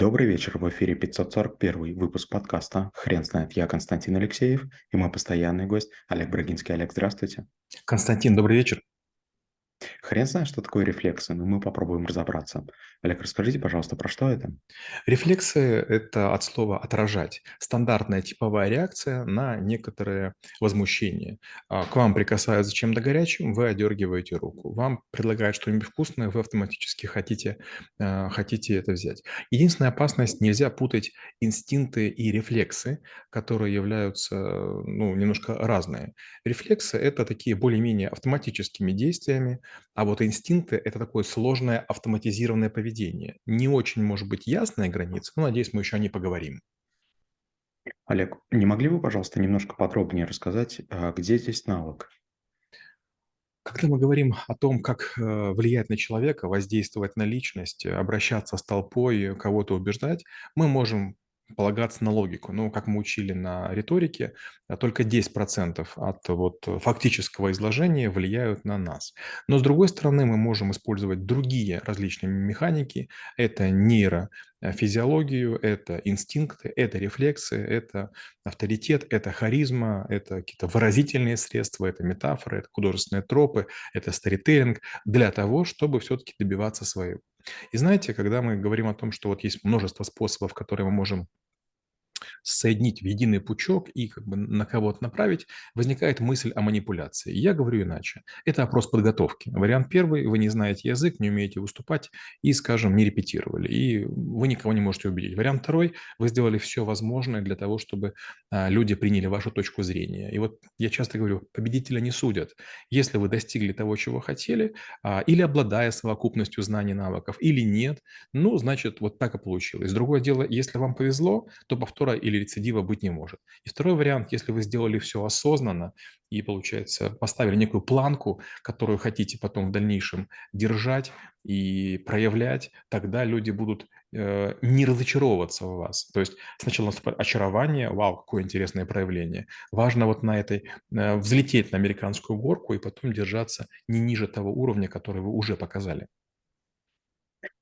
Добрый вечер, в эфире 541 выпуск подкаста «Хрен знает». Я Константин Алексеев и мой постоянный гость Олег Брагинский. Олег, здравствуйте. Константин, добрый вечер. Хрен знает, что такое рефлексы, но мы попробуем разобраться. Олег, расскажите, пожалуйста, про что это? Рефлексы– это от слова «отражать». Стандартная типовая реакция на некоторое возмущение. А, к вам прикасаются чем-то горячим, вы одергиваете руку. Вам предлагают что-нибудь вкусное, вы автоматически хотите, а, хотите это взять. Единственная опасность– нельзя путать инстинкты и рефлексы, которые являются ну, немножко разные. Рефлексы– это такие более-менее автоматическими действиями, а вот инстинкты– это такое сложное автоматизированное поведение. Не очень, может быть, ясная граница, но, надеюсь, мы еще о ней поговорим. Олег, не могли бы, пожалуйста, немножко подробнее рассказать, а, где здесь навык? Когда мы говорим о том, как э, влиять на человека, воздействовать на личность, обращаться с толпой, кого-то убеждать, мы можем полагаться на логику. Ну, как мы учили на риторике, а только 10% от вот фактического изложения влияют на нас. Но с другой стороны, мы можем использовать другие различные механики. Это нейрофизиологию, это инстинкты, это рефлексы, это авторитет, это харизма, это какие-то выразительные средства, это метафоры, это художественные тропы, это сторителлинг для того, чтобы все-таки добиваться своего. И знаете, когда мы говорим о том, что вот есть множество способов, которые мы можем соединить в единый пучок и как бы на кого-то направить, возникает мысль о манипуляции. Я говорю иначе. Это опрос подготовки. Вариант первый, вы не знаете язык, не умеете выступать и, скажем, не репетировали, и вы никого не можете убедить. Вариант второй, вы сделали все возможное для того, чтобы а, люди приняли вашу точку зрения. И вот я часто говорю, победителя не судят. Если вы достигли того, чего хотели, а, или обладая совокупностью знаний, навыков, или нет, ну, значит, вот так и получилось. Другое дело, если вам повезло, то повтора повтора или рецидива быть не может. И второй вариант, если вы сделали все осознанно и, получается, поставили некую планку, которую хотите потом в дальнейшем держать и проявлять, тогда люди будут э, не разочаровываться в вас. То есть сначала наступает очарование, вау, какое интересное проявление. Важно вот на этой, э, взлететь на американскую горку и потом держаться не ниже того уровня, который вы уже показали.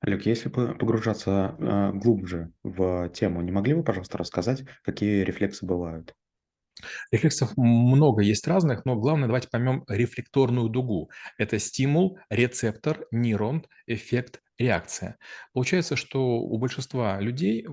Олег, если погружаться а, глубже в тему, не могли бы, пожалуйста, рассказать, какие рефлексы бывают? Рефлексов много есть разных, но главное давайте поймем рефлекторную дугу. Это стимул, рецептор, нейрон, эффект, реакция. Получается, что у большинства людей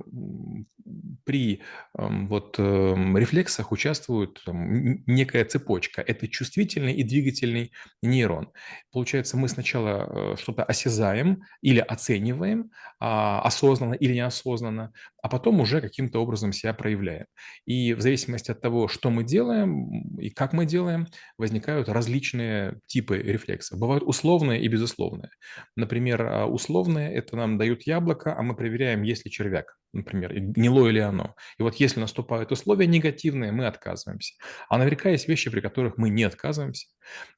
при эм, вот эм, рефлексах участвует там, некая цепочка. Это чувствительный и двигательный нейрон. Получается, мы сначала э, что-то осязаем или оцениваем, а, осознанно или неосознанно, а потом уже каким-то образом себя проявляем. И в зависимости от того, что мы делаем и как мы делаем, возникают различные типы рефлексов. Бывают условные и безусловные. Например, а, условные – это нам дают яблоко, а мы проверяем, есть ли червяк например, гнилое ли оно. И вот если наступают условия негативные, мы отказываемся. А наверняка есть вещи, при которых мы не отказываемся.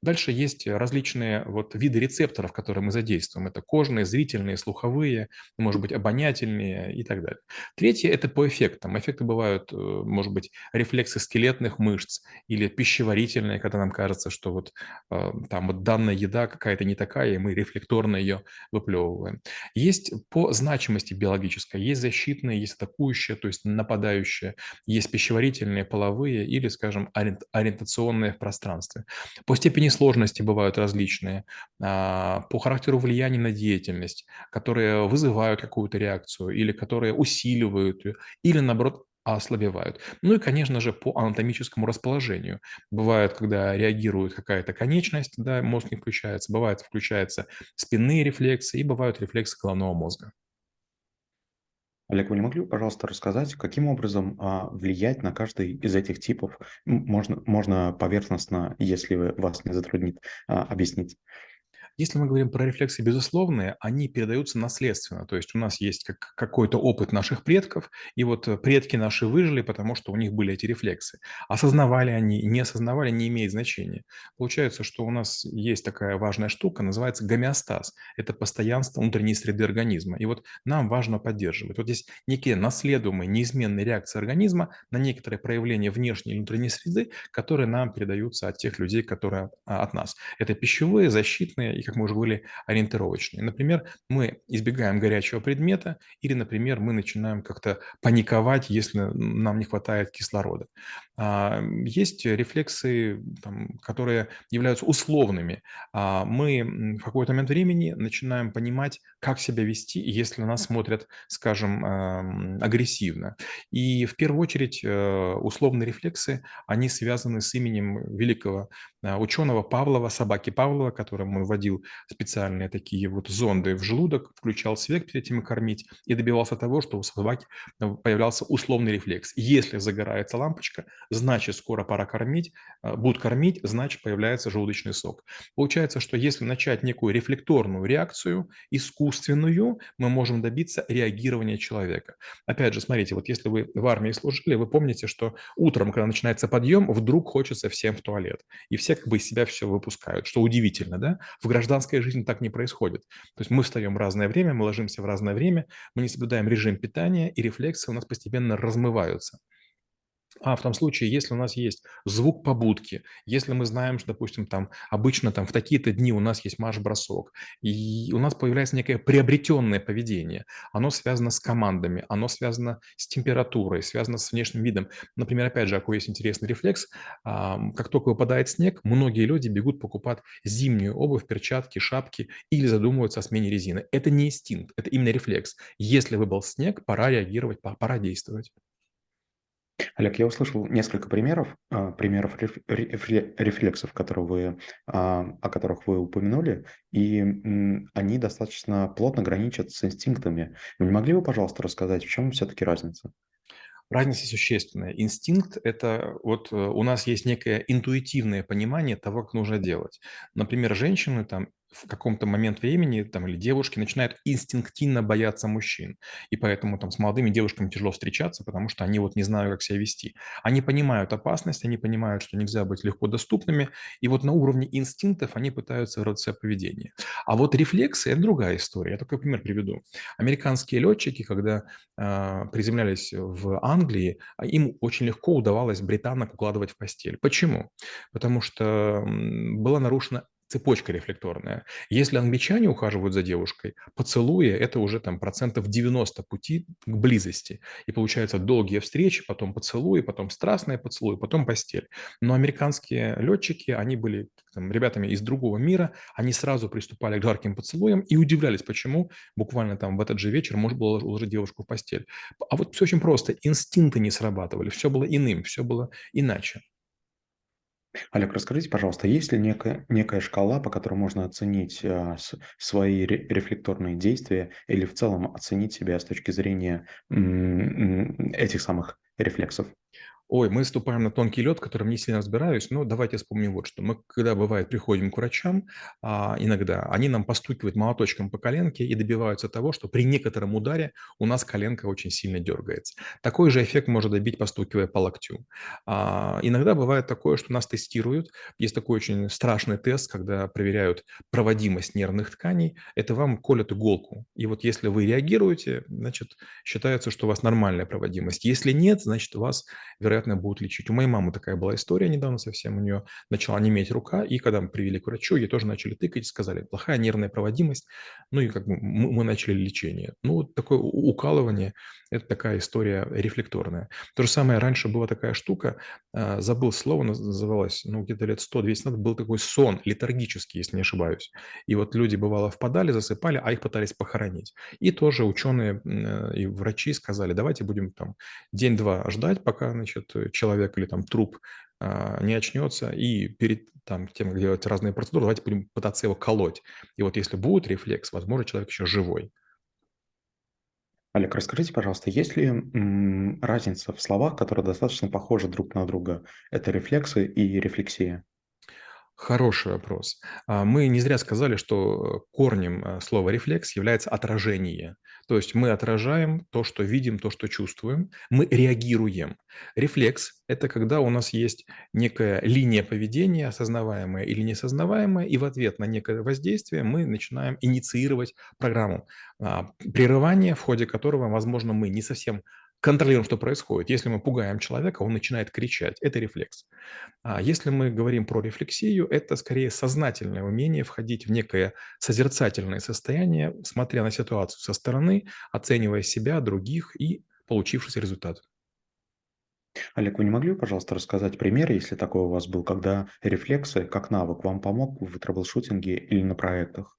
Дальше есть различные вот виды рецепторов, которые мы задействуем. Это кожные, зрительные, слуховые, может быть, обонятельные и так далее. Третье – это по эффектам. Эффекты бывают, э, может быть, рефлексы скелетных мышц или пищеварительные, когда нам кажется, что вот э, там вот данная еда какая-то не такая, и мы рефлекторно ее выплевываем. Есть по значимости биологической, есть защитные защитные, есть атакующие, то есть нападающие, есть пищеварительные, половые или, скажем, ориентационные в пространстве. По степени сложности бывают различные, а, по характеру влияния на деятельность, которые вызывают какую-то реакцию или которые усиливают ее, или, наоборот, ослабевают. Ну и, конечно же, по анатомическому расположению. Бывает, когда реагирует какая-то конечность, да, мозг не включается, бывает, включаются спинные рефлексы и бывают рефлексы головного мозга. Олег, вы не могли бы, пожалуйста, рассказать, каким образом а, влиять на каждый из этих типов? Можно, можно поверхностно, если вас не затруднит, а, объяснить. Если мы говорим про рефлексы безусловные, они передаются наследственно. То есть у нас есть как, какой-то опыт наших предков, и вот э, предки наши выжили, потому что у них были эти рефлексы. Осознавали они, не осознавали, не имеет значения. Получается, что у нас есть такая важная штука, называется гомеостаз. Это постоянство внутренней среды организма. И вот нам важно поддерживать. Вот здесь некие наследуемые, неизменные реакции организма на некоторые проявления внешней и внутренней среды, которые нам передаются от тех людей, которые а, от нас. Это пищевые, защитные, их как мы уже говорили, ориентировочные. Например, мы избегаем горячего предмета или, например, мы начинаем как-то паниковать, если нам не хватает кислорода. А, есть рефлексы, там, которые являются условными. А, мы в какой-то момент времени начинаем понимать, как себя вести, если нас смотрят, скажем, агрессивно. И в первую очередь э, условные рефлексы, они связаны с именем великого а, ученого Павлова, собаки Павлова, которому он вводил специальные такие вот зонды в желудок, включал свет перед этим и кормить, и добивался того, что у собаки э, появлялся условный рефлекс. Если загорается лампочка, значит скоро пора кормить, будут кормить, значит появляется желудочный сок. Получается, что если начать некую рефлекторную реакцию, искусственную, мы можем добиться реагирования человека. Опять же, смотрите, вот если вы в армии служили, вы помните, что утром, когда начинается подъем, вдруг хочется всем в туалет. И все как бы из себя все выпускают, что удивительно, да? В гражданской жизни так не происходит. То есть мы встаем в разное время, мы ложимся в разное время, мы не соблюдаем режим питания, и рефлексы у нас постепенно размываются. А в том случае, если у нас есть звук побудки, если мы знаем, что, допустим, там обычно там в такие-то дни у нас есть марш-бросок, и у нас появляется некое приобретенное поведение, оно связано с командами, оно связано с температурой, связано с внешним видом. Например, опять же, какой есть интересный рефлекс, как только выпадает снег, многие люди бегут покупать зимнюю обувь, перчатки, шапки или задумываются о смене резины. Это не инстинкт, это именно рефлекс. Если выпал снег, пора реагировать, пора действовать. Олег, я услышал несколько примеров, а, примеров рефлексов, которые вы, а, о которых вы упомянули, и они достаточно плотно граничат с инстинктами. Вы не могли бы, пожалуйста, рассказать, в чем все-таки разница? Разница существенная. Инстинкт– это вот э, у нас есть некое интуитивное понимание того, как нужно делать. Например, женщины там в каком-то момент времени там, или девушки начинают инстинктивно бояться мужчин. И поэтому там с молодыми девушками тяжело встречаться, потому что они вот не знают, как себя вести. Они понимают опасность, они понимают, что нельзя быть легко доступными, и вот на уровне инстинктов они пытаются вырвать себя поведение. А вот рефлексы – это другая история. Я такой пример приведу. Американские летчики, когда э, приземлялись в Англии, а им очень легко удавалось британок укладывать в постель. Почему? Потому что была нарушена цепочка рефлекторная. Если англичане ухаживают за девушкой, поцелуя – это уже там процентов 90 пути к близости. И получаются долгие встречи, потом поцелуи, потом страстные поцелуи, потом постель. Но американские летчики, они были там, ребятами из другого мира, они сразу приступали к жарким поцелуям и удивлялись, почему буквально там в этот же вечер можно было уложить девушку в постель. А вот все очень просто. Инстинкты не срабатывали, все было иным, все было иначе. Олег, расскажите, пожалуйста, есть ли некая, некая шкала, по которой можно оценить а, свои ре- рефлекторные действия или в целом оценить себя с точки зрения этих самых рефлексов? Ой, мы ступаем на тонкий лед, в котором не сильно разбираюсь, но давайте вспомним вот что. Мы, когда бывает, приходим к врачам, а, иногда они нам постукивают молоточком по коленке и добиваются того, что при некотором ударе у нас коленка очень сильно дергается. Такой же эффект может добить, постукивая по локтю. А, иногда бывает такое, что нас тестируют. Есть такой очень страшный тест, когда проверяют проводимость нервных тканей. Это вам колят иголку. И вот если вы реагируете, значит, считается, что у вас нормальная проводимость. Если нет, значит, у вас, вероятно, вероятно, будут лечить. У моей мамы такая была история недавно совсем, у нее начала неметь рука, и когда мы привели к врачу, ей тоже начали тыкать, сказали, плохая нервная проводимость, ну и как бы мы, мы начали лечение. Ну, такое укалывание, это такая история рефлекторная. То же самое, раньше была такая штука, а, забыл слово, называлось, ну, где-то лет 100-200 назад, был такой сон летаргический, если не ошибаюсь. И вот люди, бывало, впадали, засыпали, а их пытались похоронить. И тоже ученые э, и врачи сказали, давайте будем там день-два ждать, пока, значит, Э, человек или там труп а, не очнется, и перед там, тем, как делать разные процедуры, давайте будем пытаться его колоть. И вот если будет рефлекс, возможно, человек еще живой. Олег, расскажите, пожалуйста, есть ли разница в словах, которые достаточно похожи друг на друга? Это рефлексы и рефлексия. Хороший вопрос. А, мы не зря сказали, что корнем э, слова «рефлекс» является отражение. То есть мы отражаем то, что видим, то, что чувствуем, мы реагируем. Рефлекс– это когда у нас есть некая линия поведения, осознаваемая или несознаваемая, и в ответ на некое воздействие мы начинаем инициировать программу. А, прерывание, в ходе которого, возможно, мы не совсем контролируем, что происходит. Если мы пугаем человека, он начинает кричать. Это рефлекс. А если мы говорим про рефлексию, это скорее сознательное умение входить в некое созерцательное состояние, смотря на ситуацию со стороны, оценивая себя, других и получившийся результат. Олег, вы не могли бы, пожалуйста, рассказать пример, если такой у вас был, когда рефлексы, как навык, вам помог в трэблшутинге или на проектах?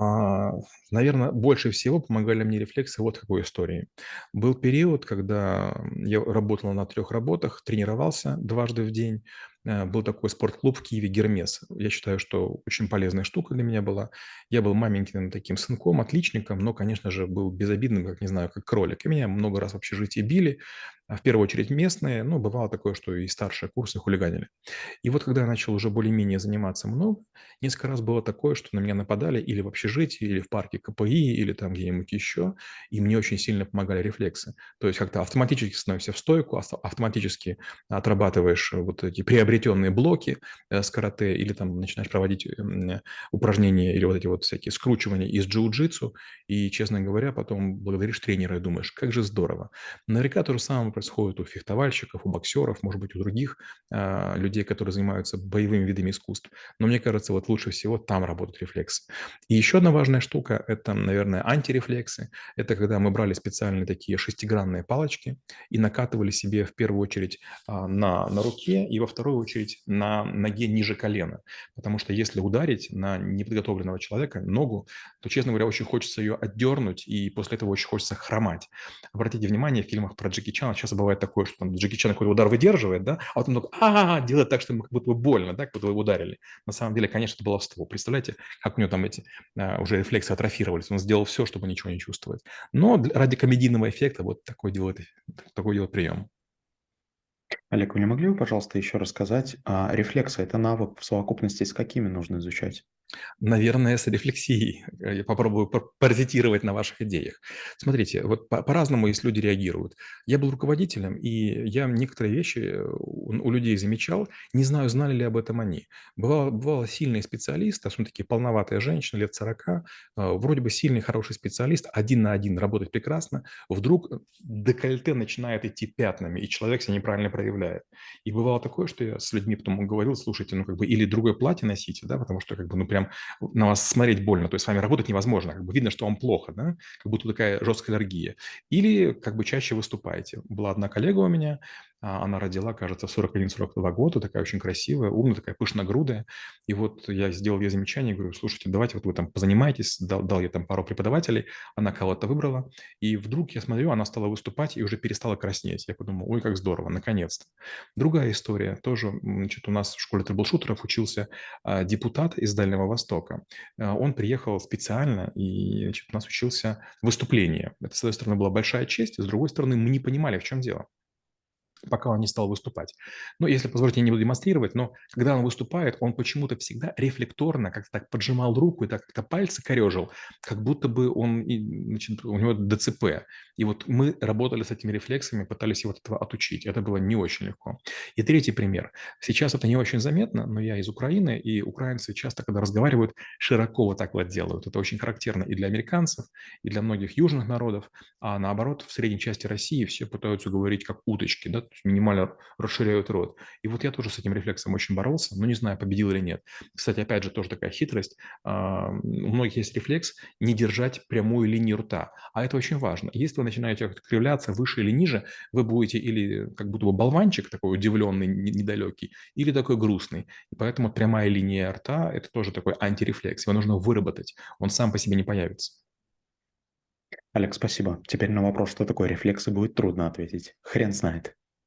А, наверно, больше всего помогали мне рефлексы вот какой истории. Был период, когда я работал на трех работах, тренировался дважды в день. Э, был такой спортклуб в Киеве "Гермес". Я считаю, что очень полезная штука для меня была. Я был маменькиным таким сынком, отличником, но, конечно же, был безобидным, как, не знаю, как кролик. И меня много раз в общежитии били, а в первую очередь местные, но бывало такое, что и старшие курсы хулиганили. И вот когда я начал уже более-менее заниматься много, несколько раз было такое, что на меня нападали или в общежитии, или в парке КПИ, или там где-нибудь еще, и мне очень сильно помогали рефлексы. То есть как-то автоматически становишься в стойку, автоматически отрабатываешь вот эти приобретенные блоки э, с карате или там начинаешь проводить э, упражнения или вот эти вот всякие скручивания из джиу-джитсу, и, честно говоря, потом благодаришь тренера и думаешь, как же здорово. Наверняка то же самое происходит у фехтовальщиков, у боксеров, может быть, у других а, людей, которые занимаются боевыми видами искусств. Но мне кажется, вот лучше всего там работают рефлексы. И еще одна важная штука– это, наверное, антирефлексы. Это когда мы брали специальные такие шестигранные палочки и накатывали себе в первую очередь а, на, на руке и во вторую очередь на ноге ниже колена. Потому что если ударить на неподготовленного человека ногу, то, честно говоря, очень хочется ее отдернуть, и после этого очень хочется хромать. Обратите внимание, в фильмах про Джеки Чана часто бывает такое, что там Джеки Чан какой-то удар выдерживает, да, а потом а делает так, что ему как будто бы больно, да, как будто его ударили. На самом деле, конечно, это баловство. Представляете, как у него там эти а, уже рефлексы атрофировались. Он сделал все, чтобы ничего не чувствовать. Но ради комедийного эффекта вот такой делает, такой делает прием. Олег, вы не могли бы, пожалуйста, еще рассказать, а рефлексы– это навык в совокупности с какими нужно изучать? Наверное, с рефлексией. Э, я попробую паразитировать на ваших идеях. Смотрите, вот по- по-разному есть люди реагируют. Я был руководителем, и я некоторые вещи э, у, у людей замечал, не знаю, знали ли об этом они. Бывало, бывало сильный специалист, особенно такие полноватые женщины, лет 40, э, вроде бы сильный, хороший специалист, один на один работает прекрасно, вдруг декольте начинает идти пятнами, и человек себя неправильно проявляет. И бывало такое, что я с людьми потом говорил, слушайте, ну как бы или другое платье носите, да, потому что как бы, ну прям прям на вас смотреть больно, то есть с вами работать невозможно, как бы видно, что вам плохо, да, как будто такая жесткая аллергия. Или как бы чаще выступаете. Была одна коллега у меня, она родила, кажется, в 41-42 года, такая очень красивая, умная, такая пышногрудая. И вот я сделал ей замечание, говорю, слушайте, давайте вот вы там позанимаетесь, дал, дал ей там пару преподавателей, она кого-то выбрала, и вдруг я смотрю, она стала выступать и уже перестала краснеть. Я подумал, ой, как здорово, наконец-то. Другая история, тоже, значит, у нас в школе трэблшутеров учился а, депутат из Дальнего Востока. А, он приехал специально и, значит, у нас учился выступление. Это, с одной стороны, была большая честь, с другой стороны, мы не понимали, в чем дело пока он не стал выступать. Ну, если позволите, я не буду демонстрировать, но когда он выступает, он почему-то всегда рефлекторно как-то так поджимал руку и так как-то пальцы корежил, как будто бы он, значит, у него ДЦП. И вот мы работали с этими рефлексами, пытались его от этого отучить. Это было не очень легко. И третий пример. Сейчас это не очень заметно, но я из Украины, и украинцы часто, когда разговаривают, широко вот так вот делают. Это очень характерно и для американцев, и для многих южных народов. А наоборот, в средней части России все пытаются говорить как уточки, да, минимально расширяют рот. И вот я тоже с этим рефлексом очень боролся, но не знаю, победил или нет. Кстати, опять же, тоже такая хитрость. А, у многих есть рефлекс не держать прямую линию рта, а это очень важно. Если вы начинаете кривляться выше или ниже, вы будете или как будто бы болванчик такой удивленный, недалекий, или такой грустный. И поэтому прямая линия рта – это тоже такой антирефлекс. Его нужно выработать. Он сам по себе не появится. Олег, спасибо. Теперь на вопрос, что такое рефлексы, будет трудно ответить. Хрен знает.